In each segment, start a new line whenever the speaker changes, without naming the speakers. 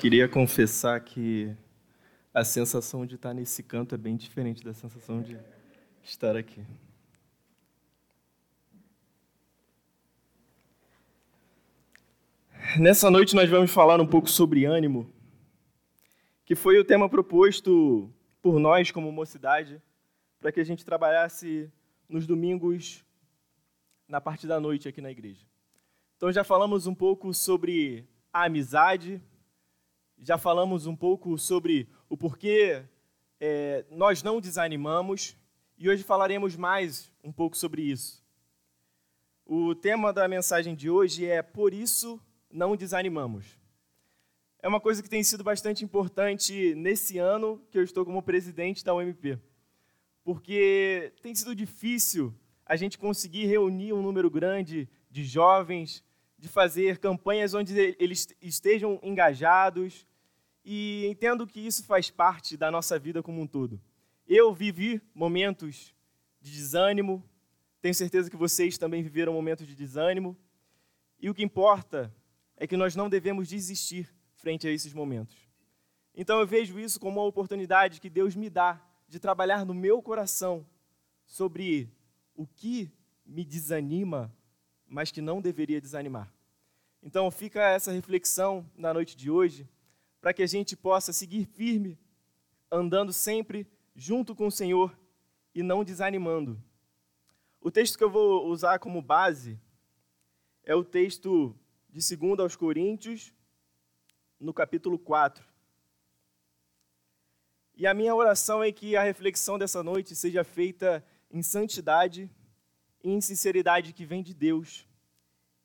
Queria confessar que a sensação de estar nesse canto é bem diferente da sensação de estar aqui. Nessa noite nós vamos falar um pouco sobre ânimo, que foi o tema proposto por nós como mocidade, para que a gente trabalhasse nos domingos na parte da noite aqui na igreja. Então já falamos um pouco sobre a amizade, já falamos um pouco sobre o porquê é, nós não desanimamos e hoje falaremos mais um pouco sobre isso. O tema da mensagem de hoje é Por isso não desanimamos. É uma coisa que tem sido bastante importante nesse ano que eu estou como presidente da UMP, porque tem sido difícil a gente conseguir reunir um número grande de jovens, de fazer campanhas onde eles estejam engajados, e entendo que isso faz parte da nossa vida como um todo. Eu vivi momentos de desânimo, tenho certeza que vocês também viveram momentos de desânimo, e o que importa é que nós não devemos desistir frente a esses momentos. Então eu vejo isso como uma oportunidade que Deus me dá de trabalhar no meu coração sobre o que me desanima, mas que não deveria desanimar. Então fica essa reflexão na noite de hoje para que a gente possa seguir firme, andando sempre junto com o Senhor e não desanimando. O texto que eu vou usar como base é o texto de 2 aos Coríntios, no capítulo 4. E a minha oração é que a reflexão dessa noite seja feita em santidade e em sinceridade que vem de Deus,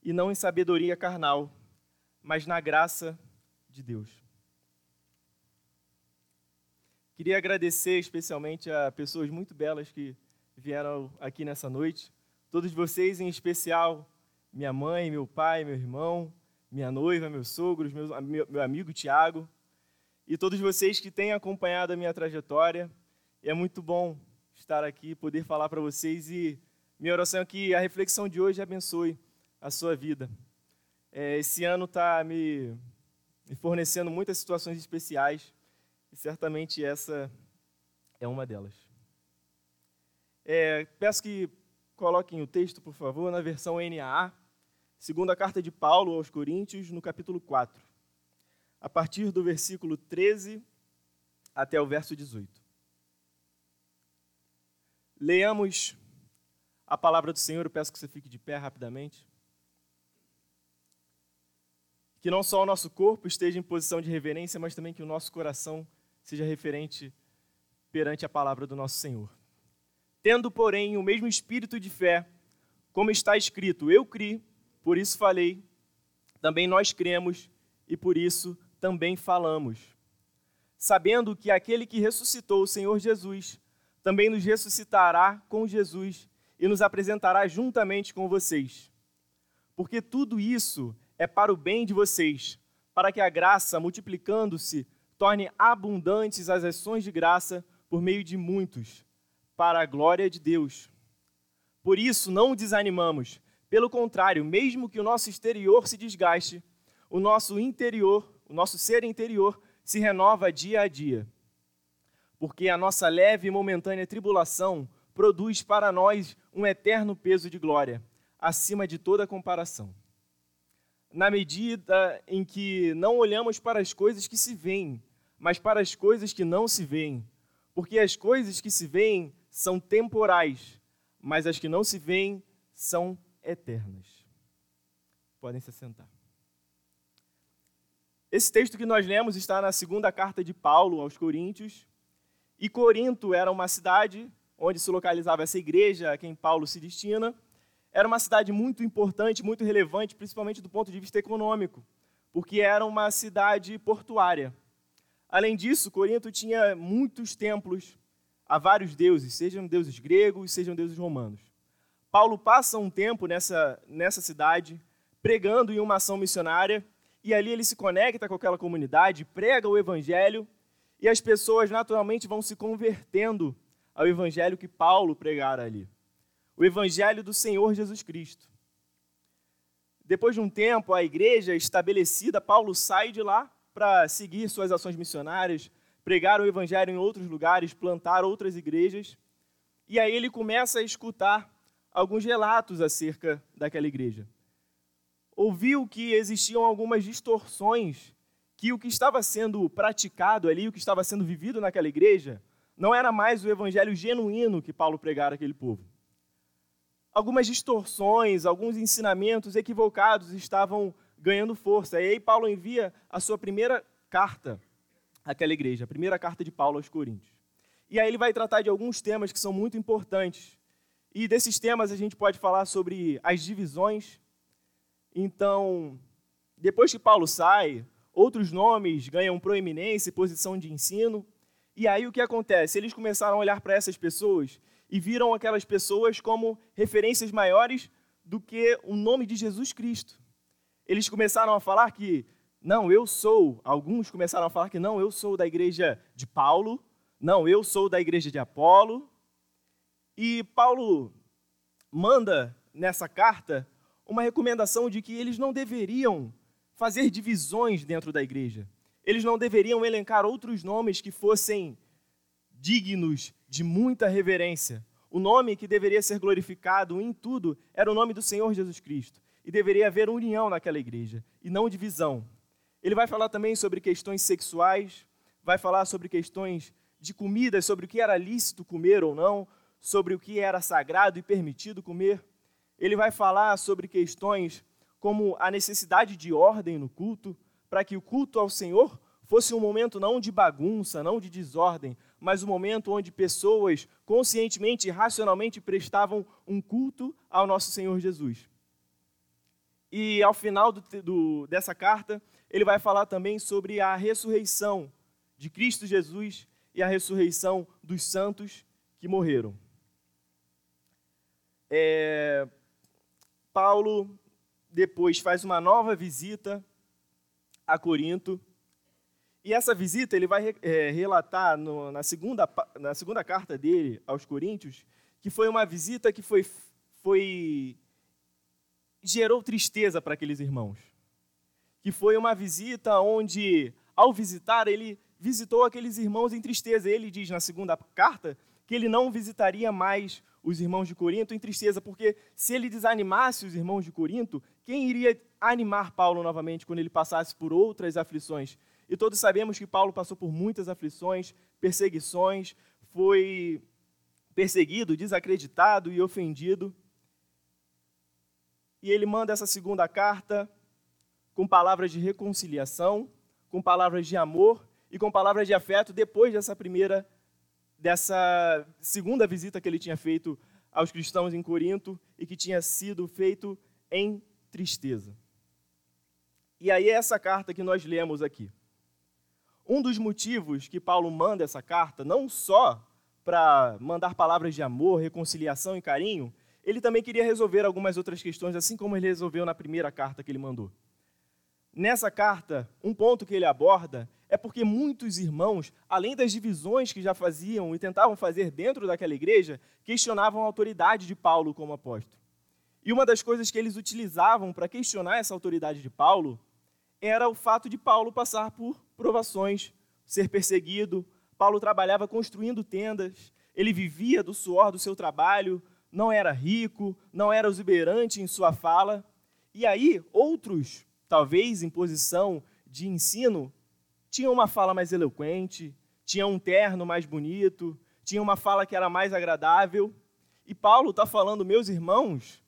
e não em sabedoria carnal, mas na graça de Deus. Queria agradecer especialmente a pessoas muito belas que vieram aqui nessa noite. Todos vocês, em especial, minha mãe, meu pai, meu irmão, minha noiva, meus sogros, meu, meu amigo Tiago, e todos vocês que têm acompanhado a minha trajetória. É muito bom estar aqui, poder falar para vocês e minha oração é que a reflexão de hoje abençoe a sua vida. É, esse ano está me, me fornecendo muitas situações especiais e certamente essa é uma delas. É, peço que coloquem o texto, por favor, na versão NAA, segunda carta de Paulo aos Coríntios, no capítulo 4, a partir do versículo 13 até o verso 18. Leamos a palavra do Senhor, eu peço que você fique de pé rapidamente. Que não só o nosso corpo esteja em posição de reverência, mas também que o nosso coração seja referente perante a palavra do nosso Senhor. Tendo, porém, o mesmo espírito de fé, como está escrito: Eu criei, por isso falei, também nós cremos e por isso também falamos. Sabendo que aquele que ressuscitou o Senhor Jesus também nos ressuscitará com Jesus e nos apresentará juntamente com vocês. Porque tudo isso é para o bem de vocês, para que a graça, multiplicando-se, torne abundantes as ações de graça por meio de muitos, para a glória de Deus. Por isso, não desanimamos. Pelo contrário, mesmo que o nosso exterior se desgaste, o nosso interior, o nosso ser interior, se renova dia a dia. Porque a nossa leve e momentânea tribulação produz para nós um eterno peso de glória, acima de toda comparação. Na medida em que não olhamos para as coisas que se veem, mas para as coisas que não se veem. Porque as coisas que se veem são temporais, mas as que não se veem são eternas. Podem se sentar. Esse texto que nós lemos está na segunda carta de Paulo aos Coríntios. E Corinto era uma cidade onde se localizava essa igreja a quem Paulo se destina. Era uma cidade muito importante, muito relevante, principalmente do ponto de vista econômico, porque era uma cidade portuária. Além disso, Corinto tinha muitos templos a vários deuses, sejam deuses gregos, sejam deuses romanos. Paulo passa um tempo nessa, nessa cidade, pregando em uma ação missionária, e ali ele se conecta com aquela comunidade, prega o evangelho, e as pessoas naturalmente vão se convertendo ao evangelho que Paulo pregara ali. O evangelho do Senhor Jesus Cristo. Depois de um tempo, a igreja estabelecida, Paulo sai de lá para seguir suas ações missionárias, pregar o evangelho em outros lugares, plantar outras igrejas. E aí ele começa a escutar alguns relatos acerca daquela igreja. Ouviu que existiam algumas distorções, que o que estava sendo praticado ali, o que estava sendo vivido naquela igreja, não era mais o evangelho genuíno que Paulo pregara àquele povo. Algumas distorções, alguns ensinamentos equivocados estavam ganhando força. E aí Paulo envia a sua primeira carta àquela igreja, a primeira carta de Paulo aos Coríntios. E aí ele vai tratar de alguns temas que são muito importantes. E desses temas a gente pode falar sobre as divisões. Então, depois que Paulo sai, outros nomes ganham proeminência e posição de ensino. E aí o que acontece? Eles começaram a olhar para essas pessoas e viram aquelas pessoas como referências maiores do que o nome de Jesus Cristo. Eles começaram a falar que, não, eu sou, alguns começaram a falar que, não, eu sou da igreja de Paulo, não, eu sou da igreja de Apolo. E Paulo manda nessa carta uma recomendação de que eles não deveriam fazer divisões dentro da igreja. Eles não deveriam elencar outros nomes que fossem dignos de muita reverência. O nome que deveria ser glorificado em tudo era o nome do Senhor Jesus Cristo e deveria haver união naquela igreja e não divisão. Ele vai falar também sobre questões sexuais, vai falar sobre questões de comida, sobre o que era lícito comer ou não, sobre o que era sagrado e permitido comer. Ele vai falar sobre questões como a necessidade de ordem no culto, para que o culto ao Senhor fosse um momento não de bagunça, não de desordem, mas um momento onde pessoas conscientemente e racionalmente prestavam um culto ao nosso Senhor Jesus. E ao final do, do, dessa carta, ele vai falar também sobre a ressurreição de Cristo Jesus e a ressurreição dos santos que morreram. É, Paulo depois faz uma nova visita a Corinto. E essa visita ele vai é, relatar no, na, segunda, na segunda carta dele aos Coríntios que foi uma visita que foi, foi gerou tristeza para aqueles irmãos. Que foi uma visita onde, ao visitar, ele visitou aqueles irmãos em tristeza. Ele diz na segunda carta que ele não visitaria mais os irmãos de Corinto em tristeza, porque se ele desanimasse os irmãos de Corinto, quem iria animar Paulo novamente quando ele passasse por outras aflições? E todos sabemos que Paulo passou por muitas aflições, perseguições, foi perseguido, desacreditado e ofendido. E ele manda essa segunda carta com palavras de reconciliação, com palavras de amor e com palavras de afeto depois dessa primeira, dessa segunda visita que ele tinha feito aos cristãos em Corinto e que tinha sido feito em tristeza. E aí é essa carta que nós lemos aqui. Um dos motivos que Paulo manda essa carta, não só para mandar palavras de amor, reconciliação e carinho, ele também queria resolver algumas outras questões, assim como ele resolveu na primeira carta que ele mandou. Nessa carta, um ponto que ele aborda é porque muitos irmãos, além das divisões que já faziam e tentavam fazer dentro daquela igreja, questionavam a autoridade de Paulo como apóstolo. E uma das coisas que eles utilizavam para questionar essa autoridade de Paulo era o fato de Paulo passar por provações, ser perseguido. Paulo trabalhava construindo tendas, ele vivia do suor do seu trabalho, não era rico, não era exuberante em sua fala. E aí, outros, talvez em posição de ensino, tinham uma fala mais eloquente, tinham um terno mais bonito, tinham uma fala que era mais agradável. E Paulo está falando, meus irmãos,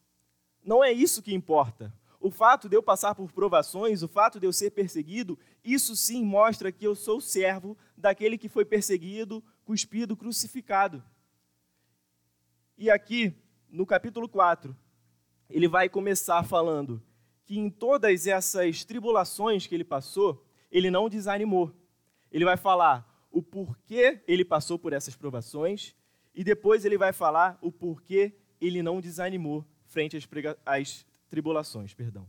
não é isso que importa. O fato de eu passar por provações, o fato de eu ser perseguido, isso sim mostra que eu sou servo daquele que foi perseguido, cuspido, crucificado. E aqui, no capítulo 4, ele vai começar falando que em todas essas tribulações que ele passou, ele não desanimou. Ele vai falar o porquê ele passou por essas provações e depois ele vai falar o porquê ele não desanimou frente às, às tribulações, perdão.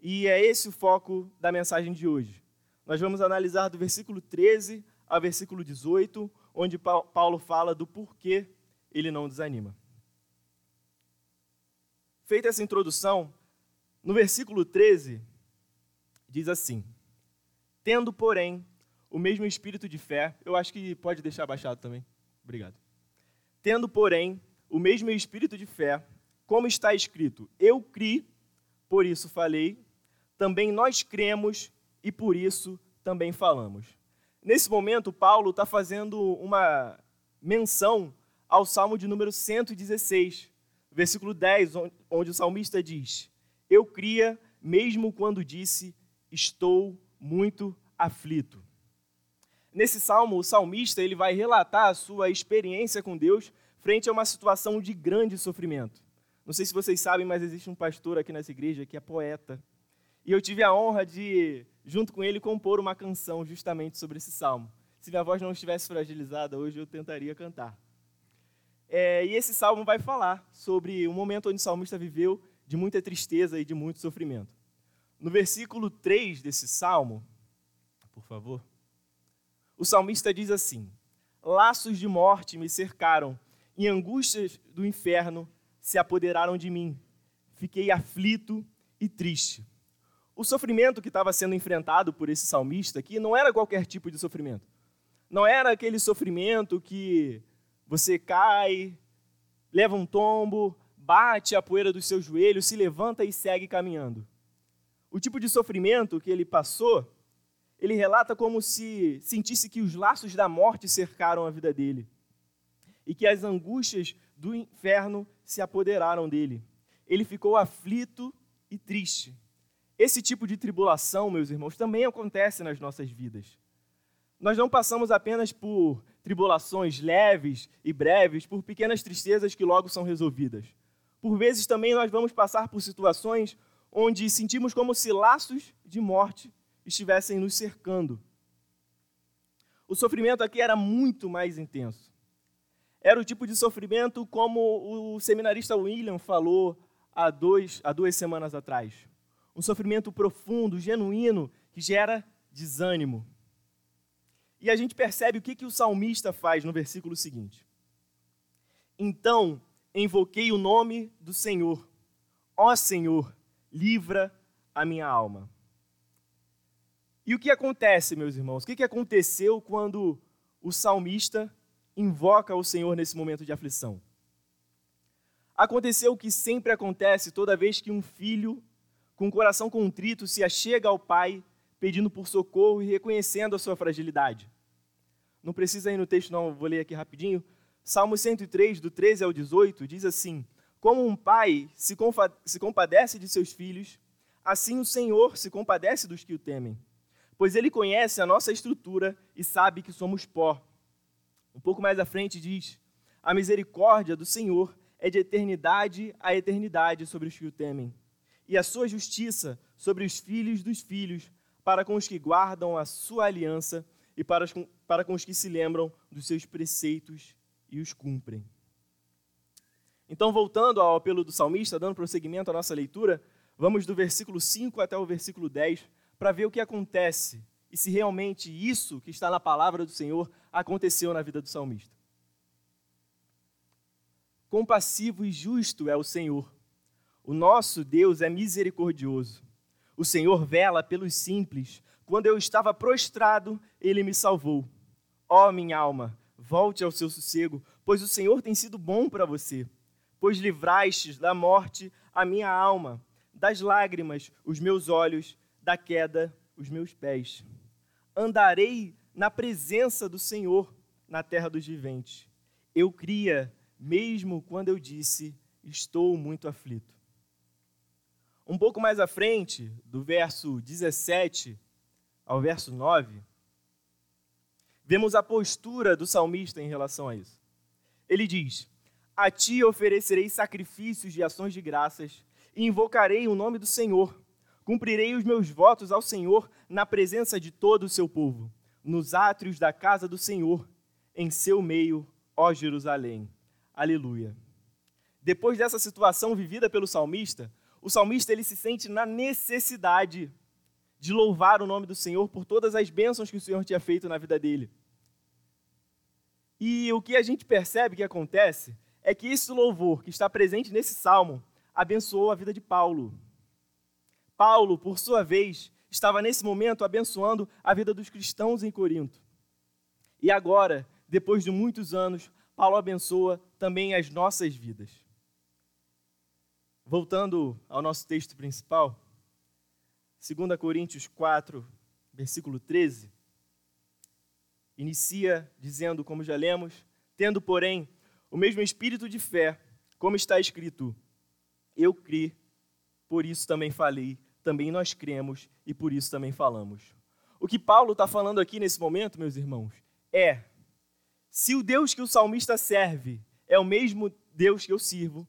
E é esse o foco da mensagem de hoje. Nós vamos analisar do versículo 13 ao versículo 18, onde Paulo fala do porquê ele não desanima. Feita essa introdução, no versículo 13, diz assim: Tendo, porém, o mesmo espírito de fé, eu acho que pode deixar baixado também. Obrigado. Tendo, porém, o mesmo espírito de fé, como está escrito: Eu criei, por isso falei, também nós cremos e por isso também falamos. Nesse momento, Paulo está fazendo uma menção ao Salmo de número 116, versículo 10, onde o salmista diz: Eu cria, mesmo quando disse, estou muito aflito. Nesse salmo, o salmista ele vai relatar a sua experiência com Deus frente a uma situação de grande sofrimento. Não sei se vocês sabem, mas existe um pastor aqui nessa igreja que é poeta. E eu tive a honra de, junto com ele, compor uma canção justamente sobre esse salmo. Se minha voz não estivesse fragilizada hoje, eu tentaria cantar. É, e esse salmo vai falar sobre o momento onde o salmista viveu de muita tristeza e de muito sofrimento. No versículo 3 desse salmo, por favor, o salmista diz assim: Laços de morte me cercaram, e angústias do inferno se apoderaram de mim. Fiquei aflito e triste. O sofrimento que estava sendo enfrentado por esse salmista aqui não era qualquer tipo de sofrimento. Não era aquele sofrimento que você cai, leva um tombo, bate a poeira dos seus joelhos, se levanta e segue caminhando. O tipo de sofrimento que ele passou, ele relata como se sentisse que os laços da morte cercaram a vida dele e que as angústias do inferno se apoderaram dele. Ele ficou aflito e triste. Esse tipo de tribulação, meus irmãos, também acontece nas nossas vidas. Nós não passamos apenas por tribulações leves e breves, por pequenas tristezas que logo são resolvidas. Por vezes também nós vamos passar por situações onde sentimos como se laços de morte estivessem nos cercando. O sofrimento aqui era muito mais intenso. Era o tipo de sofrimento como o seminarista William falou há, dois, há duas semanas atrás. Um sofrimento profundo, genuíno, que gera desânimo. E a gente percebe o que, que o salmista faz no versículo seguinte. Então invoquei o nome do Senhor. Ó Senhor, livra a minha alma. E o que acontece, meus irmãos? O que aconteceu quando o salmista invoca o Senhor nesse momento de aflição? Aconteceu o que sempre acontece toda vez que um filho, com o coração contrito, se achega ao pai pedindo por socorro e reconhecendo a sua fragilidade. Não precisa ir no texto, não, vou ler aqui rapidinho. Salmo 103, do 13 ao 18, diz assim: Como um pai se, se compadece de seus filhos, assim o Senhor se compadece dos que o temem. Pois ele conhece a nossa estrutura e sabe que somos pó. Um pouco mais à frente diz: A misericórdia do Senhor é de eternidade a eternidade sobre os que o temem, e a sua justiça sobre os filhos dos filhos, para com os que guardam a sua aliança e para, para com os que se lembram dos seus preceitos e os cumprem. Então, voltando ao apelo do salmista, dando prosseguimento à nossa leitura, vamos do versículo 5 até o versículo 10 para ver o que acontece e se realmente isso que está na palavra do Senhor aconteceu na vida do salmista. Compassivo e justo é o Senhor. O nosso Deus é misericordioso. O Senhor vela pelos simples quando eu estava prostrado, ele me salvou. Ó oh, minha alma, volte ao seu sossego, pois o Senhor tem sido bom para você. Pois livrastes da morte a minha alma, das lágrimas os meus olhos, da queda os meus pés. Andarei na presença do Senhor na terra dos viventes. Eu cria, mesmo quando eu disse, estou muito aflito. Um pouco mais à frente, do verso 17 ao verso 9, vemos a postura do salmista em relação a isso. Ele diz: A ti oferecerei sacrifícios de ações de graças e invocarei o nome do Senhor. Cumprirei os meus votos ao Senhor na presença de todo o seu povo, nos átrios da casa do Senhor, em seu meio, ó Jerusalém. Aleluia. Depois dessa situação vivida pelo salmista, o salmista ele se sente na necessidade de louvar o nome do Senhor por todas as bênçãos que o Senhor tinha feito na vida dele. E o que a gente percebe que acontece é que esse louvor que está presente nesse salmo abençoou a vida de Paulo. Paulo, por sua vez, estava nesse momento abençoando a vida dos cristãos em Corinto. E agora, depois de muitos anos, Paulo abençoa também as nossas vidas. Voltando ao nosso texto principal, 2 Coríntios 4, versículo 13, inicia dizendo, como já lemos, tendo, porém, o mesmo espírito de fé, como está escrito: Eu criei, por isso também falei, também nós cremos e por isso também falamos. O que Paulo está falando aqui nesse momento, meus irmãos, é: se o Deus que o salmista serve é o mesmo Deus que eu sirvo,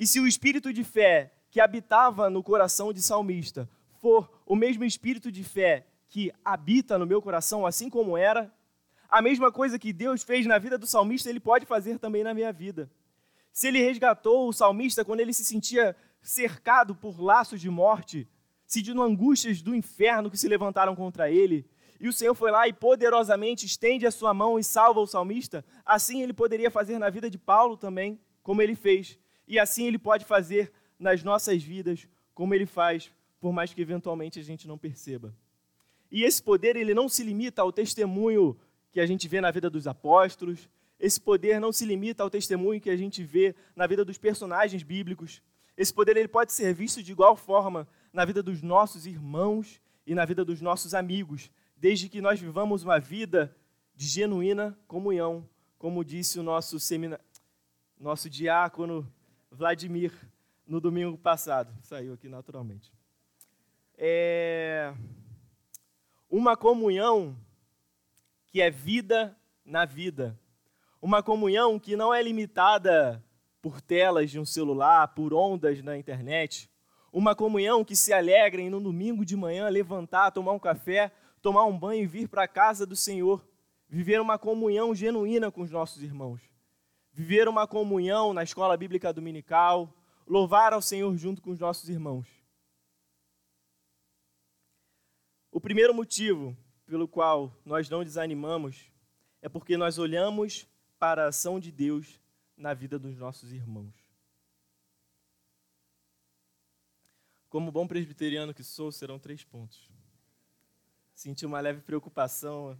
e se o espírito de fé que habitava no coração de salmista for o mesmo espírito de fé que habita no meu coração, assim como era, a mesma coisa que Deus fez na vida do salmista, ele pode fazer também na minha vida. Se ele resgatou o salmista quando ele se sentia cercado por laços de morte, sentindo angústias do inferno que se levantaram contra ele, e o Senhor foi lá e poderosamente estende a sua mão e salva o salmista, assim ele poderia fazer na vida de Paulo também, como ele fez. E assim ele pode fazer nas nossas vidas, como ele faz, por mais que eventualmente a gente não perceba. E esse poder, ele não se limita ao testemunho que a gente vê na vida dos apóstolos. Esse poder não se limita ao testemunho que a gente vê na vida dos personagens bíblicos. Esse poder ele pode ser visto de igual forma na vida dos nossos irmãos e na vida dos nossos amigos, desde que nós vivamos uma vida de genuína comunhão, como disse o nosso semina... nosso diácono Vladimir no domingo passado. Saiu aqui naturalmente. É uma comunhão que é vida na vida. Uma comunhão que não é limitada por telas de um celular, por ondas na internet. Uma comunhão que se alegra em no domingo de manhã levantar, tomar um café, tomar um banho e vir para a casa do Senhor. Viver uma comunhão genuína com os nossos irmãos. Viver uma comunhão na escola bíblica dominical. Louvar ao Senhor junto com os nossos irmãos. O primeiro motivo pelo qual nós não desanimamos é porque nós olhamos para a ação de Deus na vida dos nossos irmãos. Como bom presbiteriano que sou, serão três pontos. Senti uma leve preocupação.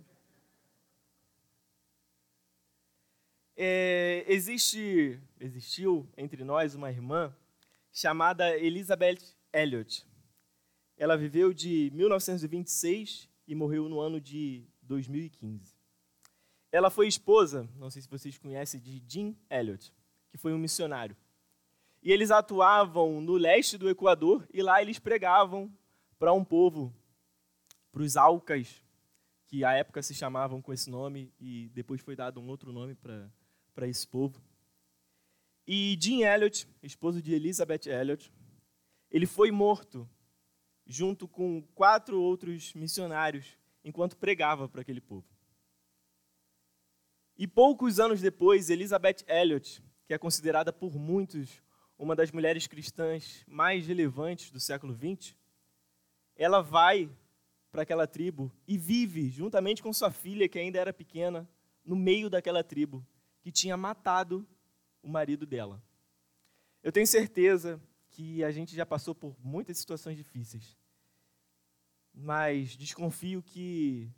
É, existe, existiu entre nós uma irmã chamada Elizabeth Elliot. Ela viveu de 1926 e morreu no ano de 2015. Ela foi esposa, não sei se vocês conhecem, de Jim Elliot, que foi um missionário. E eles atuavam no leste do Equador e lá eles pregavam para um povo, para os Alcas, que à época se chamavam com esse nome e depois foi dado um outro nome para esse povo. E Jim Elliot, esposo de Elizabeth Elliot, ele foi morto junto com quatro outros missionários, enquanto pregava para aquele povo. E poucos anos depois, Elizabeth Elliot, que é considerada por muitos uma das mulheres cristãs mais relevantes do século XX, ela vai para aquela tribo e vive, juntamente com sua filha, que ainda era pequena, no meio daquela tribo que tinha matado o marido dela. Eu tenho certeza que a gente já passou por muitas situações difíceis mas desconfio que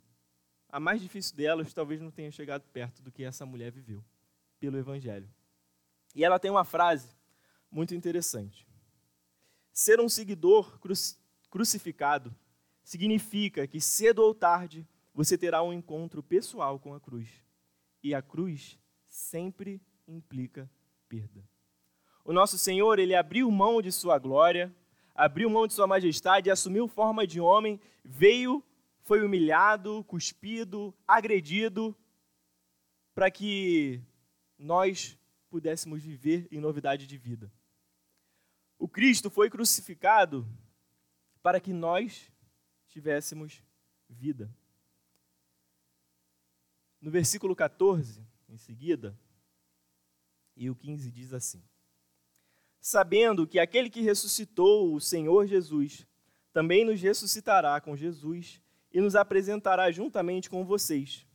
a mais difícil delas talvez não tenha chegado perto do que essa mulher viveu pelo Evangelho. E ela tem uma frase muito interessante. Ser um seguidor crucificado significa que cedo ou tarde você terá um encontro pessoal com a cruz. E a cruz sempre implica perda. O nosso Senhor, ele abriu mão de sua glória abriu mão de sua majestade, assumiu forma de homem, veio, foi humilhado, cuspido, agredido, para que nós pudéssemos viver em novidade de vida. O Cristo foi crucificado para que nós tivéssemos vida. No versículo 14, em seguida, e o 15 diz assim: sabendo que aquele que ressuscitou o Senhor Jesus também nos ressuscitará com Jesus e nos apresentará juntamente com vocês.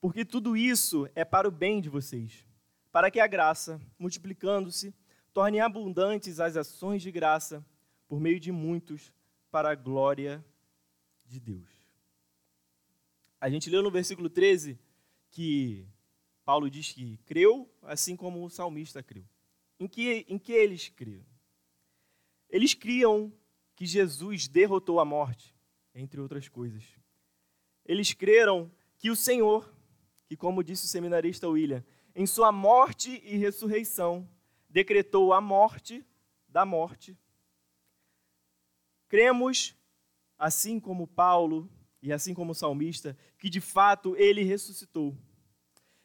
Porque tudo isso é para o bem de vocês, para que a graça, multiplicando-se, torne abundantes as ações de graça por meio de muitos, para a glória de Deus. A gente leu no versículo 13 que Paulo diz que creu, assim como o salmista creu. Em que, em que eles criam? Eles criam que Jesus derrotou a morte, entre outras coisas. Eles creram que o Senhor, que como disse o seminarista William, em sua morte e ressurreição, decretou a morte da morte. Cremos, assim como Paulo e assim como o salmista, que de fato ele ressuscitou.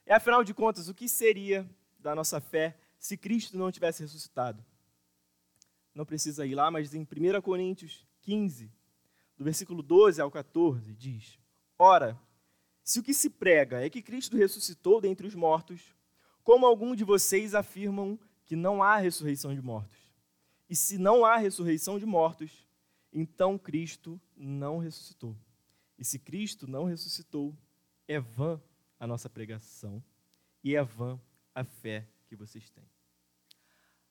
E afinal de contas, o que seria da nossa fé se Cristo não tivesse ressuscitado? Não precisa ir lá, mas em 1 Coríntios 15, do versículo 12 ao 14, diz: Ora, se o que se prega é que Cristo ressuscitou dentre os mortos, como algum de vocês afirmam que não há ressurreição de mortos? E se não há ressurreição de mortos, então Cristo não ressuscitou. E se Cristo não ressuscitou, é vã a nossa pregação e é vã a fé que vocês têm.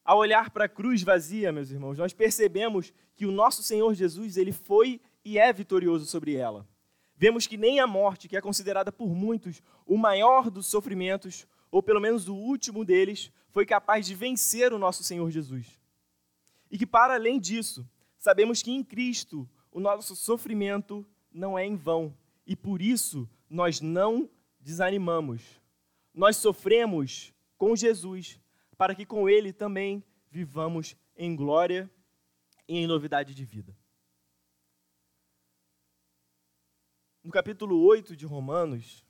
Ao olhar para a cruz vazia, meus irmãos, nós percebemos que o nosso Senhor Jesus, ele foi e é vitorioso sobre ela. Vemos que nem a morte, que é considerada por muitos o maior dos sofrimentos, ou pelo menos o último deles, foi capaz de vencer o nosso Senhor Jesus. E que, para além disso, sabemos que em Cristo o nosso sofrimento não é em vão e por isso nós não desanimamos. Nós sofremos com Jesus para que com Ele também vivamos em glória e em novidade de vida. No capítulo 8 de Romanos,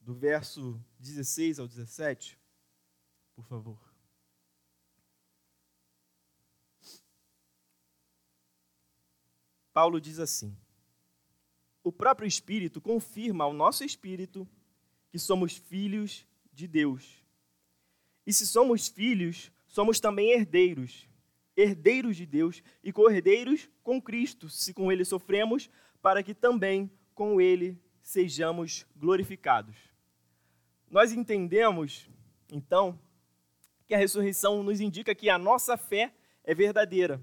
do verso 16 ao 17, por favor. Paulo diz assim: o próprio Espírito confirma ao nosso espírito que somos filhos de Deus. E se somos filhos, somos também herdeiros, herdeiros de Deus e co-herdeiros com Cristo, se com ele sofremos, para que também com ele sejamos glorificados. Nós entendemos, então, que a ressurreição nos indica que a nossa fé é verdadeira.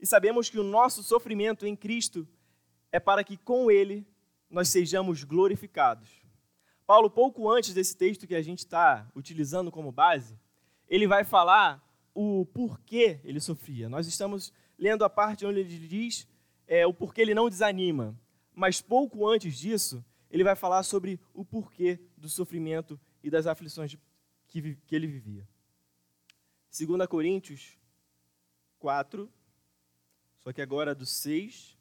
E sabemos que o nosso sofrimento em Cristo é para que com ele nós sejamos glorificados. Paulo, pouco antes desse texto que a gente está utilizando como base, ele vai falar o porquê ele sofria. Nós estamos lendo a parte onde ele diz é, o porquê ele não desanima. Mas pouco antes disso, ele vai falar sobre o porquê do sofrimento e das aflições que, que ele vivia. 2 Coríntios 4, só que agora do 6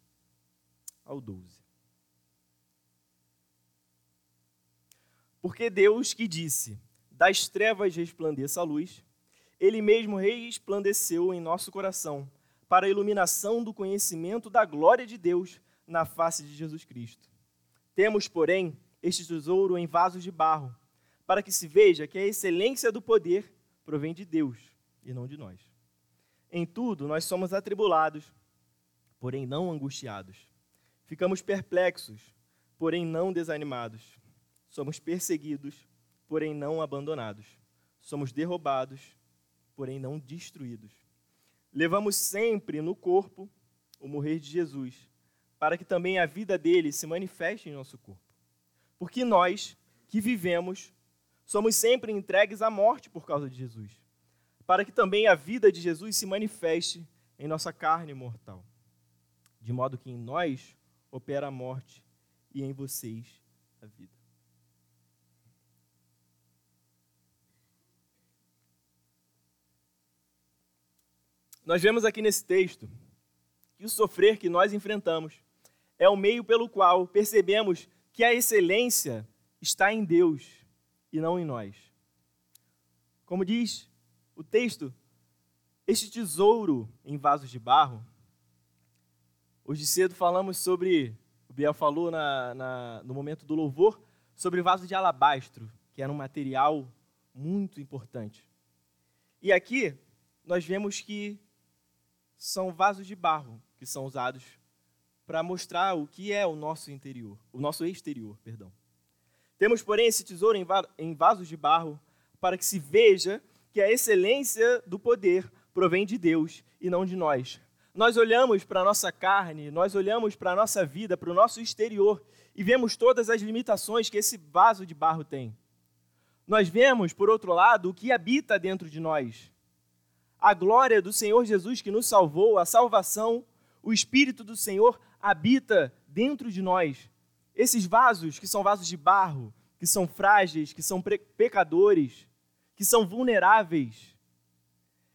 ao 12. Porque Deus que disse: Das trevas resplandeça a luz, ele mesmo resplandeceu em nosso coração, para a iluminação do conhecimento da glória de Deus na face de Jesus Cristo. Temos, porém, este tesouro em vasos de barro, para que se veja que a excelência do poder provém de Deus e não de nós. Em tudo nós somos atribulados, porém não angustiados Ficamos perplexos, porém não desanimados. Somos perseguidos, porém não abandonados. Somos derrubados, porém não destruídos. Levamos sempre no corpo o morrer de Jesus, para que também a vida dele se manifeste em nosso corpo. Porque nós, que vivemos, somos sempre entregues à morte por causa de Jesus, para que também a vida de Jesus se manifeste em nossa carne mortal. De modo que em nós opera a morte e em vocês a vida. Nós vemos aqui nesse texto que o sofrer que nós enfrentamos é o meio pelo qual percebemos que a excelência está em Deus e não em nós. Como diz o texto, este tesouro em vasos de barro Hoje cedo falamos sobre, o Biel falou na, na, no momento do louvor, sobre vaso de alabastro, que era um material muito importante. E aqui nós vemos que são vasos de barro que são usados para mostrar o que é o nosso interior, o nosso exterior, perdão. Temos, porém, esse tesouro em vasos de barro para que se veja que a excelência do poder provém de Deus e não de nós, nós olhamos para a nossa carne, nós olhamos para a nossa vida, para o nosso exterior e vemos todas as limitações que esse vaso de barro tem. Nós vemos, por outro lado, o que habita dentro de nós. A glória do Senhor Jesus que nos salvou, a salvação, o Espírito do Senhor habita dentro de nós. Esses vasos, que são vasos de barro, que são frágeis, que são pecadores, que são vulneráveis,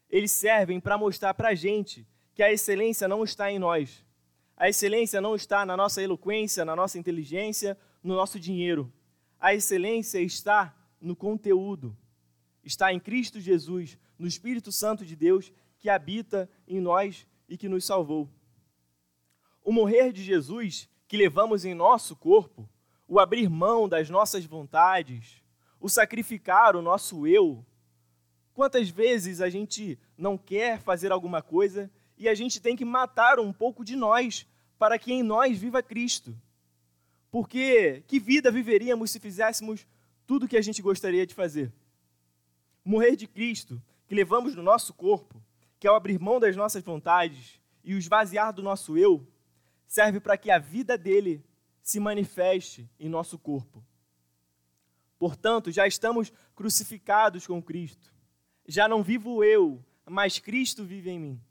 eles servem para mostrar para a gente que a excelência não está em nós. A excelência não está na nossa eloquência, na nossa inteligência, no nosso dinheiro. A excelência está no conteúdo. Está em Cristo Jesus, no Espírito Santo de Deus que habita em nós e que nos salvou. O morrer de Jesus que levamos em nosso corpo, o abrir mão das nossas vontades, o sacrificar o nosso eu. Quantas vezes a gente não quer fazer alguma coisa e a gente tem que matar um pouco de nós para que em nós viva Cristo? Porque que vida viveríamos se fizéssemos tudo o que a gente gostaria de fazer? Morrer de Cristo, que levamos no nosso corpo, que é o abrir mão das nossas vontades e o esvaziar do nosso eu, serve para que a vida dele se manifeste em nosso corpo. Portanto, já estamos crucificados com Cristo. Já não vivo eu, mas Cristo vive em mim.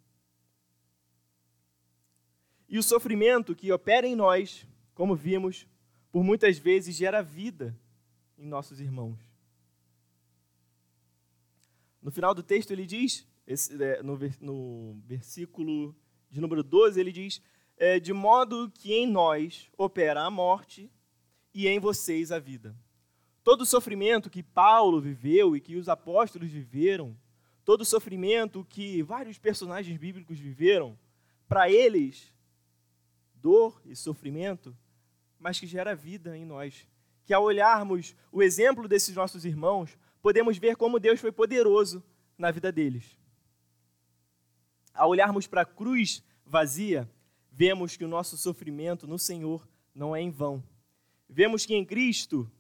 E o sofrimento que opera em nós, como vimos, por muitas vezes gera vida em nossos irmãos. No final do texto ele diz, esse, é, no, no versículo de número 12, ele diz: é, de modo que em nós opera a morte e em vocês a vida. Todo o sofrimento que Paulo viveu e que os apóstolos viveram, todo o sofrimento que vários personagens bíblicos viveram, para eles, dor e sofrimento, mas que gera vida em nós. Que ao olharmos o exemplo desses nossos irmãos, podemos ver como Deus foi poderoso na vida deles. Ao olharmos para a cruz vazia, vemos que o nosso sofrimento no Senhor não é em vão. Vemos que em Cristo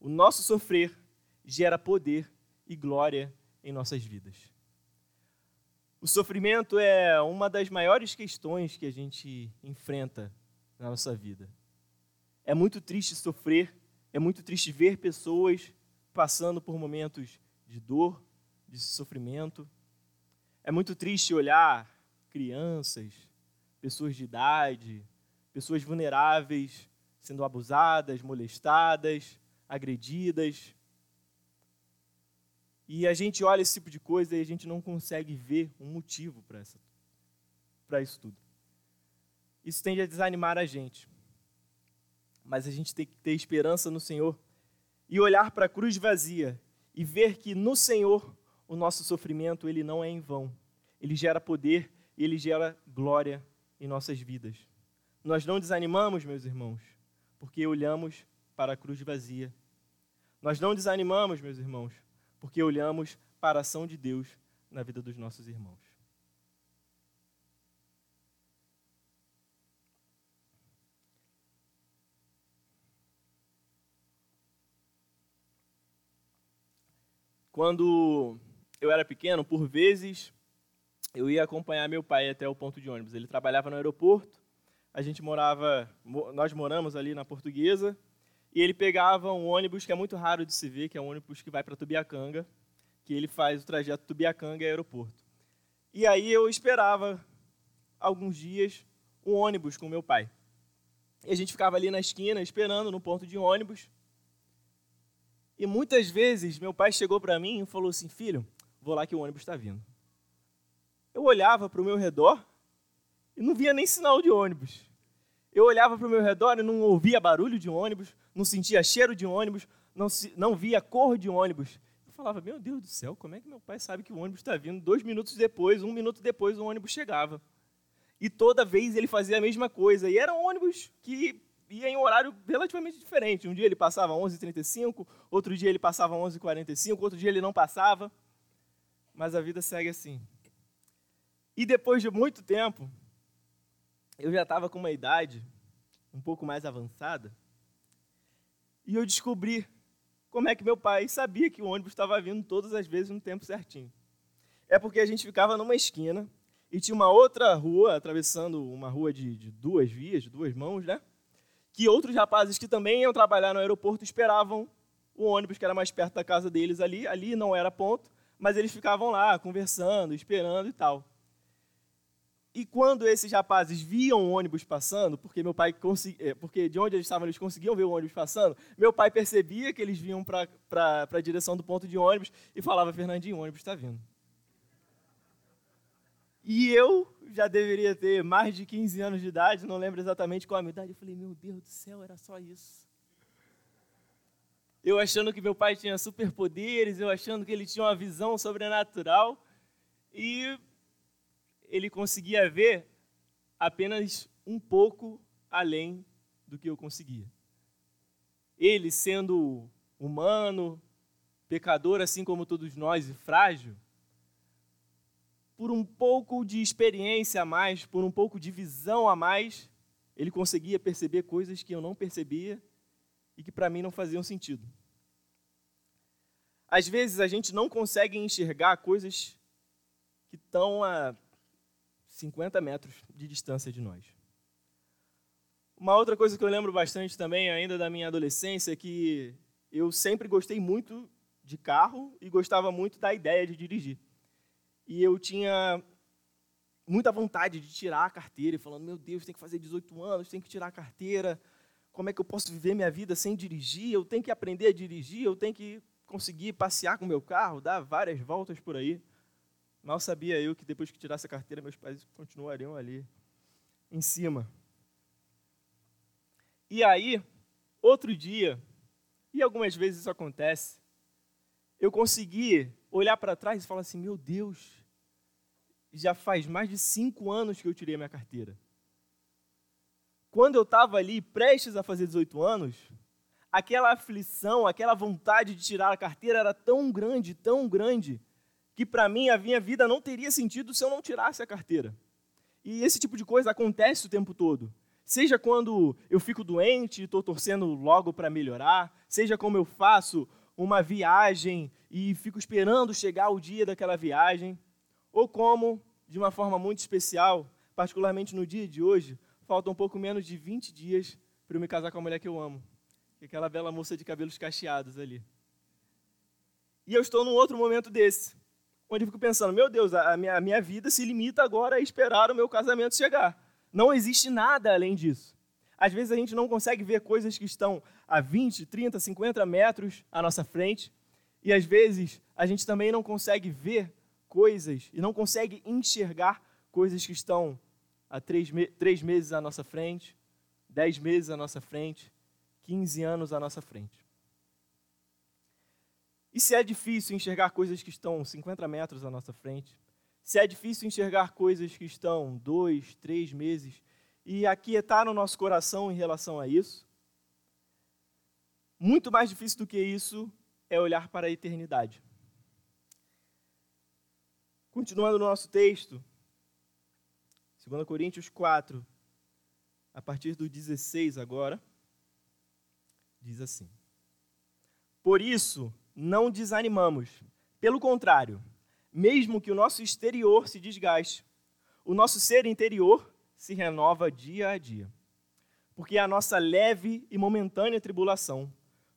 o nosso sofrer gera poder e glória em nossas vidas. O sofrimento é uma das maiores questões que a gente enfrenta na nossa vida. É muito triste sofrer, é muito triste ver pessoas passando por momentos de dor, de sofrimento. É muito triste olhar crianças, pessoas de idade, pessoas vulneráveis sendo abusadas, molestadas, agredidas. E a gente olha esse tipo de coisa e a gente não consegue ver um motivo para isso tudo. Isso tende a desanimar a gente. Mas a gente tem que ter esperança no Senhor e olhar para a cruz vazia e ver que no Senhor o nosso sofrimento ele não é em vão. Ele gera poder, ele gera glória em nossas vidas. Nós não desanimamos, meus irmãos, porque olhamos para a cruz vazia. Nós não desanimamos, meus irmãos, porque olhamos para a ação de Deus na vida dos nossos irmãos. Quando eu era pequeno, por vezes eu ia acompanhar meu pai até o ponto de ônibus. Ele trabalhava no aeroporto, a gente morava, nós moramos ali na Portuguesa, e ele pegava um ônibus que é muito raro de se ver, que é um ônibus que vai para Tubiacanga, que ele faz o trajeto Tubiacanga e aeroporto. E aí eu esperava alguns dias um ônibus com meu pai. E a gente ficava ali na esquina esperando no ponto de ônibus. E muitas vezes meu pai chegou para mim e falou assim: "Filho, vou lá que o ônibus está vindo" eu olhava para o meu redor e não via nem sinal de ônibus. Eu olhava para o meu redor e não ouvia barulho de ônibus, não sentia cheiro de ônibus, não, não via cor de ônibus. Eu falava, meu Deus do céu, como é que meu pai sabe que o ônibus está vindo? Dois minutos depois, um minuto depois, o ônibus chegava. E toda vez ele fazia a mesma coisa. E era um ônibus que ia em um horário relativamente diferente. Um dia ele passava 11h35, outro dia ele passava 11h45, outro dia ele não passava. Mas a vida segue assim. E depois de muito tempo, eu já estava com uma idade um pouco mais avançada, e eu descobri como é que meu pai sabia que o ônibus estava vindo todas as vezes no tempo certinho. É porque a gente ficava numa esquina e tinha uma outra rua, atravessando uma rua de, de duas vias, de duas mãos, né? Que outros rapazes que também iam trabalhar no aeroporto esperavam o ônibus que era mais perto da casa deles ali. Ali não era ponto, mas eles ficavam lá conversando, esperando e tal. E quando esses rapazes viam o ônibus passando, porque meu pai é, porque de onde eles estavam eles conseguiam ver o ônibus passando, meu pai percebia que eles vinham para a direção do ponto de ônibus e falava: Fernandinho, o ônibus está vindo. E eu já deveria ter mais de 15 anos de idade, não lembro exatamente qual a minha idade. Eu falei: Meu Deus do céu, era só isso. Eu achando que meu pai tinha superpoderes, eu achando que ele tinha uma visão sobrenatural. E ele conseguia ver apenas um pouco além do que eu conseguia. Ele, sendo humano, pecador assim como todos nós e frágil, um pouco de experiência a mais, por um pouco de visão a mais, ele conseguia perceber coisas que eu não percebia e que para mim não faziam sentido. Às vezes a gente não consegue enxergar coisas que estão a 50 metros de distância de nós. Uma outra coisa que eu lembro bastante também, ainda da minha adolescência, é que eu sempre gostei muito de carro e gostava muito da ideia de dirigir. E eu tinha muita vontade de tirar a carteira, falando: meu Deus, tem que fazer 18 anos, tem que tirar a carteira. Como é que eu posso viver minha vida sem dirigir? Eu tenho que aprender a dirigir, eu tenho que conseguir passear com meu carro, dar várias voltas por aí. Mal sabia eu que depois que tirasse a carteira, meus pais continuariam ali em cima. E aí, outro dia, e algumas vezes isso acontece, eu consegui olhar para trás e falar assim: meu Deus, já faz mais de cinco anos que eu tirei a minha carteira. Quando eu estava ali prestes a fazer 18 anos, aquela aflição, aquela vontade de tirar a carteira era tão grande, tão grande, que para mim a minha vida não teria sentido se eu não tirasse a carteira. E esse tipo de coisa acontece o tempo todo. Seja quando eu fico doente e estou torcendo logo para melhorar, seja como eu faço uma viagem e fico esperando chegar o dia daquela viagem, ou como, de uma forma muito especial, particularmente no dia de hoje, falta um pouco menos de 20 dias para eu me casar com a mulher que eu amo, é aquela bela moça de cabelos cacheados ali. E eu estou num outro momento desse onde eu fico pensando, meu Deus, a minha, a minha vida se limita agora a esperar o meu casamento chegar. Não existe nada além disso. Às vezes a gente não consegue ver coisas que estão a 20, 30, 50 metros à nossa frente, e às vezes a gente também não consegue ver coisas e não consegue enxergar coisas que estão a três, me três meses à nossa frente, dez meses à nossa frente, 15 anos à nossa frente. E se é difícil enxergar coisas que estão 50 metros à nossa frente, se é difícil enxergar coisas que estão dois, três meses e aquietar no nosso coração em relação a isso, muito mais difícil do que isso é olhar para a eternidade. Continuando no nosso texto, 2 Coríntios 4, a partir do 16 agora, diz assim: Por isso, não desanimamos. Pelo contrário, mesmo que o nosso exterior se desgaste, o nosso ser interior se renova dia a dia. Porque a nossa leve e momentânea tribulação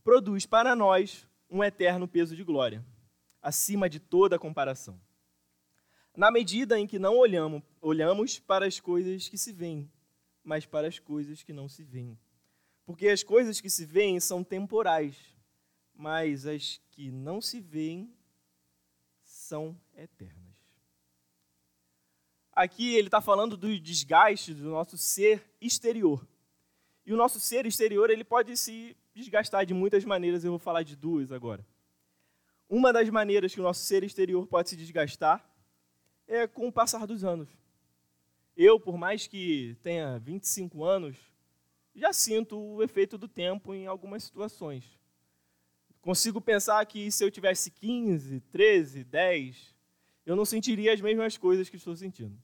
produz para nós um eterno peso de glória, acima de toda comparação. Na medida em que não olhamos, olhamos para as coisas que se veem, mas para as coisas que não se veem. Porque as coisas que se veem são temporais, mas as que não se veem são eternas. Aqui ele está falando do desgaste do nosso ser exterior. E o nosso ser exterior ele pode se desgastar de muitas maneiras, eu vou falar de duas agora. Uma das maneiras que o nosso ser exterior pode se desgastar é com o passar dos anos. Eu, por mais que tenha 25 anos, já sinto o efeito do tempo em algumas situações. Consigo pensar que se eu tivesse 15, 13, 10, eu não sentiria as mesmas coisas que estou sentindo.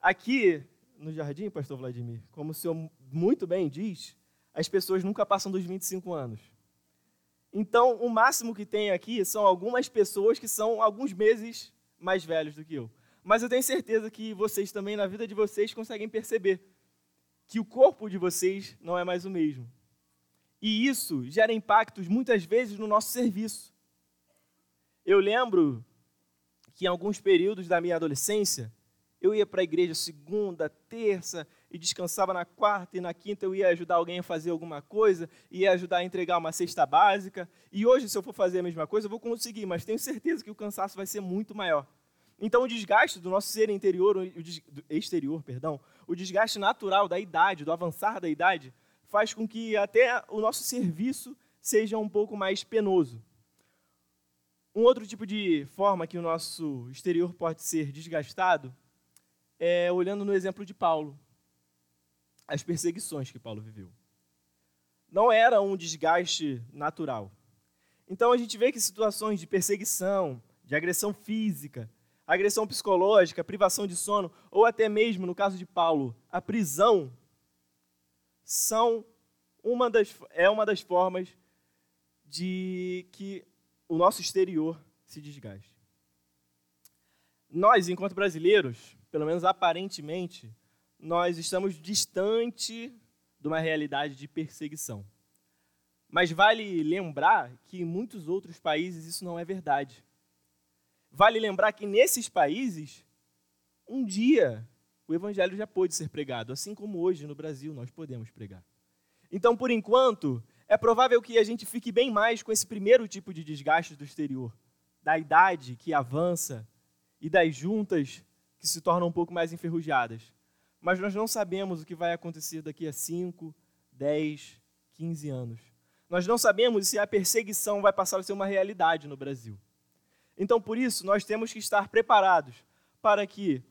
Aqui no jardim, pastor Vladimir, como o senhor muito bem diz, as pessoas nunca passam dos 25 anos. Então, o máximo que tem aqui são algumas pessoas que são alguns meses mais velhos do que eu. mas eu tenho certeza que vocês também, na vida de vocês, conseguem perceber que o corpo de vocês não é mais o mesmo. E isso gera impactos muitas vezes no nosso serviço. Eu lembro que em alguns períodos da minha adolescência, eu ia para a igreja segunda, terça e descansava na quarta e na quinta eu ia ajudar alguém a fazer alguma coisa, ia ajudar a entregar uma cesta básica. E hoje, se eu for fazer a mesma coisa, eu vou conseguir, mas tenho certeza que o cansaço vai ser muito maior. Então, o desgaste do nosso ser interior, exterior, perdão, o desgaste natural da idade, do avançar da idade, faz com que até o nosso serviço seja um pouco mais penoso. Um outro tipo de forma que o nosso exterior pode ser desgastado é olhando no exemplo de Paulo, as perseguições que Paulo viveu. Não era um desgaste natural. Então a gente vê que situações de perseguição, de agressão física, agressão psicológica, privação de sono, ou até mesmo, no caso de Paulo, a prisão, são uma das, é uma das formas de que o nosso exterior se desgaste. Nós, enquanto brasileiros, pelo menos aparentemente, nós estamos distante de uma realidade de perseguição. Mas vale lembrar que em muitos outros países isso não é verdade. Vale lembrar que nesses países, um dia o evangelho já pôde ser pregado, assim como hoje no Brasil nós podemos pregar. Então, por enquanto, é provável que a gente fique bem mais com esse primeiro tipo de desgaste do exterior, da idade que avança e das juntas que se tornam um pouco mais enferrujadas. Mas nós não sabemos o que vai acontecer daqui a 5, 10, 15 anos. Nós não sabemos se a perseguição vai passar a ser uma realidade no Brasil. Então, por isso, nós temos que estar preparados para que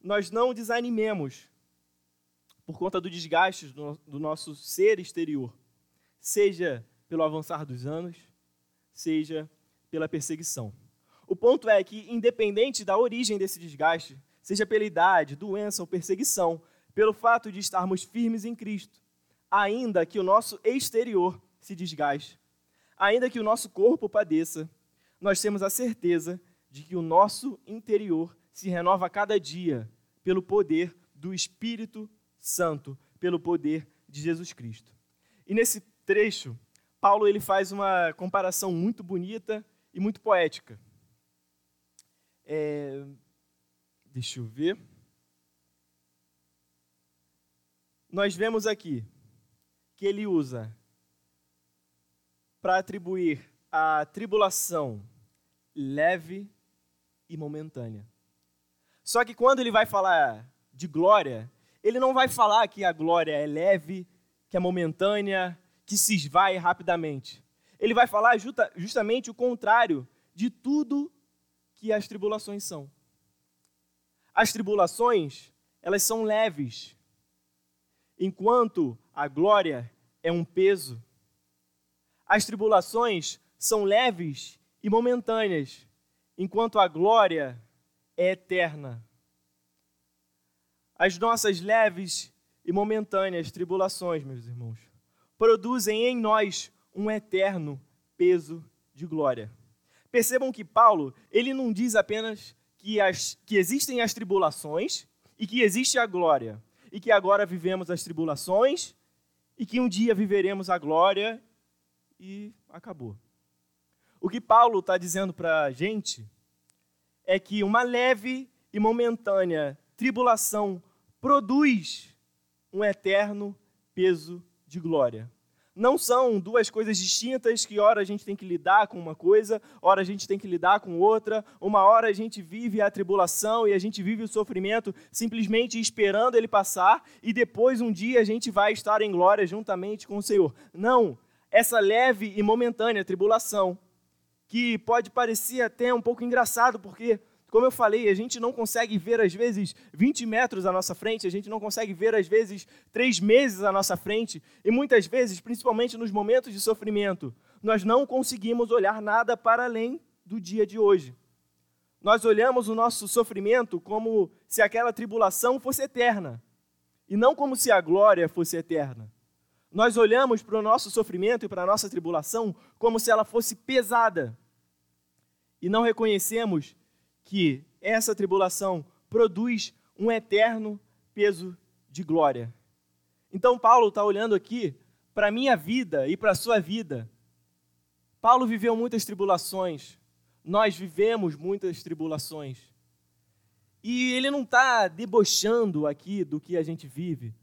nós não desanimemos por conta do desgaste do nosso ser exterior, seja pelo avançar dos anos, seja pela perseguição. O ponto é que, independente da origem desse desgaste, seja pela idade, doença ou perseguição, pelo fato de estarmos firmes em Cristo, ainda que o nosso exterior se desgaste, ainda que o nosso corpo padeça, nós temos a certeza de que o nosso interior se renova a cada dia pelo poder do Espírito Santo, pelo poder de Jesus Cristo. E nesse trecho, Paulo ele faz uma comparação muito bonita e muito poética. É... Deixa eu ver. Nós vemos aqui que ele usa para atribuir a tribulação leve e momentânea. Só que quando ele vai falar de glória, ele não vai falar que a glória é leve, que é momentânea, que se esvai rapidamente. Ele vai falar justa, justamente o contrário de tudo que as tribulações são. As tribulações, elas são leves, enquanto a glória é um peso. As tribulações são leves e momentâneas, enquanto a glória é eterna. As nossas leves e momentâneas tribulações, meus irmãos, produzem em nós um eterno peso de glória. Percebam que Paulo, ele não diz apenas que, as, que existem as tribulações e que existe a glória, e que agora vivemos as tribulações e que um dia viveremos a glória e acabou. O que Paulo está dizendo para a gente é que uma leve e momentânea tribulação produz um eterno peso de glória. Não são duas coisas distintas que hora a gente tem que lidar com uma coisa, hora a gente tem que lidar com outra. Uma hora a gente vive a tribulação e a gente vive o sofrimento simplesmente esperando ele passar e depois um dia a gente vai estar em glória juntamente com o Senhor. Não, essa leve e momentânea tribulação que pode parecer até um pouco engraçado, porque, como eu falei, a gente não consegue ver, às vezes, 20 metros à nossa frente, a gente não consegue ver, às vezes, três meses à nossa frente, e muitas vezes, principalmente nos momentos de sofrimento, nós não conseguimos olhar nada para além do dia de hoje. Nós olhamos o nosso sofrimento como se aquela tribulação fosse eterna, e não como se a glória fosse eterna. Nós olhamos para o nosso sofrimento e para a nossa tribulação como se ela fosse pesada. E não reconhecemos que essa tribulação produz um eterno peso de glória. Então, Paulo está olhando aqui para a minha vida e para a sua vida. Paulo viveu muitas tribulações, nós vivemos muitas tribulações. E ele não está debochando aqui do que a gente vive.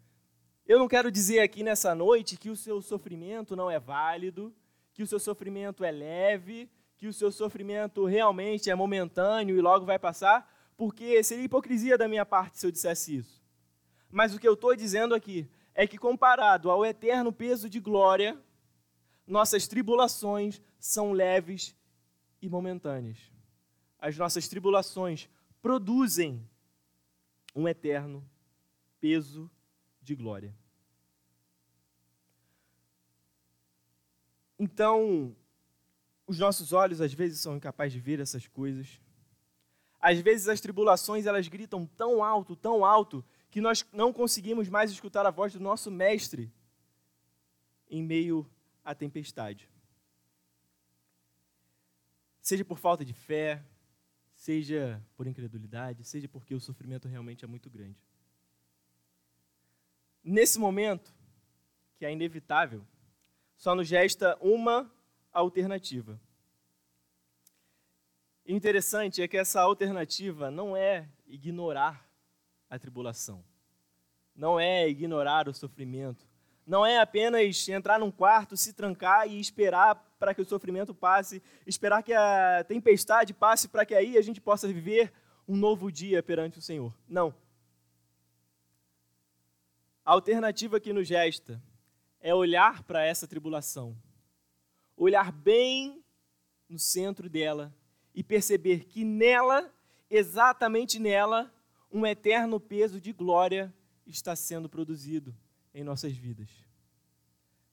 Eu não quero dizer aqui nessa noite que o seu sofrimento não é válido, que o seu sofrimento é leve, que o seu sofrimento realmente é momentâneo e logo vai passar, porque seria hipocrisia da minha parte se eu dissesse isso. Mas o que eu estou dizendo aqui é que, comparado ao eterno peso de glória, nossas tribulações são leves e momentâneas. As nossas tribulações produzem um eterno peso de glória. Então, os nossos olhos às vezes são incapazes de ver essas coisas. Às vezes as tribulações elas gritam tão alto, tão alto, que nós não conseguimos mais escutar a voz do nosso mestre em meio à tempestade. Seja por falta de fé, seja por incredulidade, seja porque o sofrimento realmente é muito grande. Nesse momento, que é inevitável, só nos resta uma alternativa. Interessante é que essa alternativa não é ignorar a tribulação. Não é ignorar o sofrimento. Não é apenas entrar num quarto, se trancar e esperar para que o sofrimento passe, esperar que a tempestade passe para que aí a gente possa viver um novo dia perante o Senhor. Não. A alternativa que nos gesta é olhar para essa tribulação, olhar bem no centro dela e perceber que nela, exatamente nela, um eterno peso de glória está sendo produzido em nossas vidas.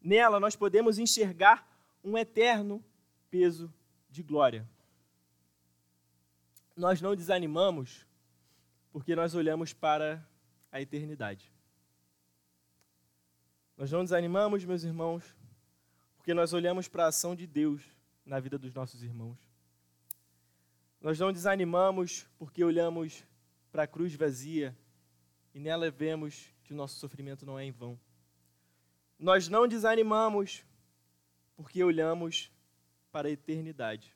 Nela nós podemos enxergar um eterno peso de glória. Nós não desanimamos porque nós olhamos para a eternidade. Nós não desanimamos, meus irmãos, porque nós olhamos para a ação de Deus na vida dos nossos irmãos. Nós não desanimamos porque olhamos para a cruz vazia e nela vemos que o nosso sofrimento não é em vão. Nós não desanimamos porque olhamos para a eternidade.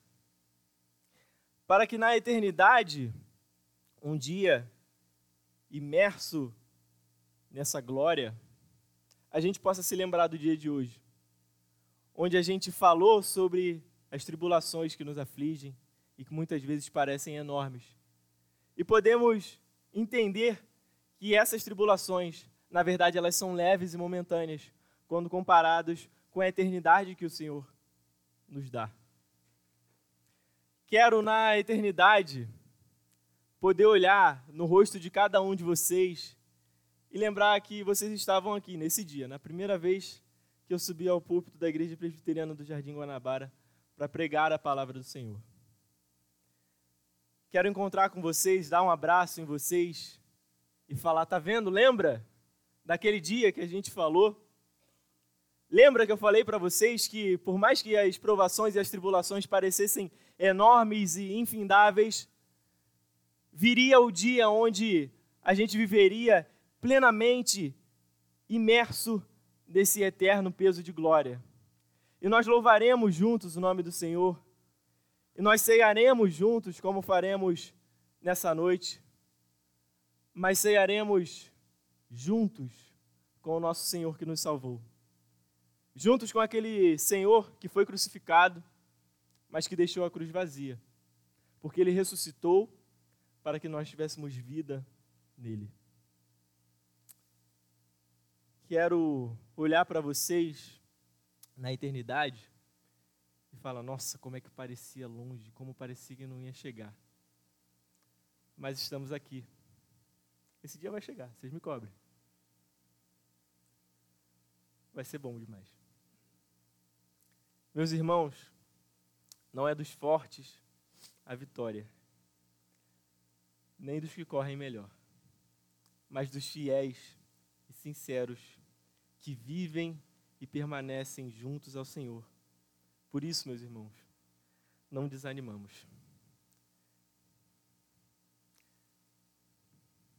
Para que na eternidade, um dia, imerso nessa glória, a gente possa se lembrar do dia de hoje, onde a gente falou sobre as tribulações que nos afligem e que muitas vezes parecem enormes e podemos entender que essas tribulações, na verdade, elas são leves e momentâneas quando comparados com a eternidade que o Senhor nos dá. Quero na eternidade poder olhar no rosto de cada um de vocês e lembrar que vocês estavam aqui nesse dia, na primeira vez que eu subi ao púlpito da Igreja Presbiteriana do Jardim Guanabara para pregar a palavra do Senhor. Quero encontrar com vocês, dar um abraço em vocês e falar: tá vendo? Lembra daquele dia que a gente falou? Lembra que eu falei para vocês que, por mais que as provações e as tribulações parecessem enormes e infindáveis, viria o dia onde a gente viveria plenamente imerso nesse eterno peso de glória. E nós louvaremos juntos o nome do Senhor e nós cearemos juntos, como faremos nessa noite, mas cearemos juntos com o nosso Senhor que nos salvou. Juntos com aquele Senhor que foi crucificado, mas que deixou a cruz vazia, porque ele ressuscitou para que nós tivéssemos vida nele. Quero olhar para vocês na eternidade fala: Nossa, como é que parecia longe, como parecia que não ia chegar. Mas estamos aqui. Esse dia vai chegar, vocês me cobrem. Vai ser bom demais. Meus irmãos, não é dos fortes a vitória, nem dos que correm melhor, mas dos fiéis e sinceros que vivem e permanecem juntos ao Senhor por isso, meus irmãos, não desanimamos.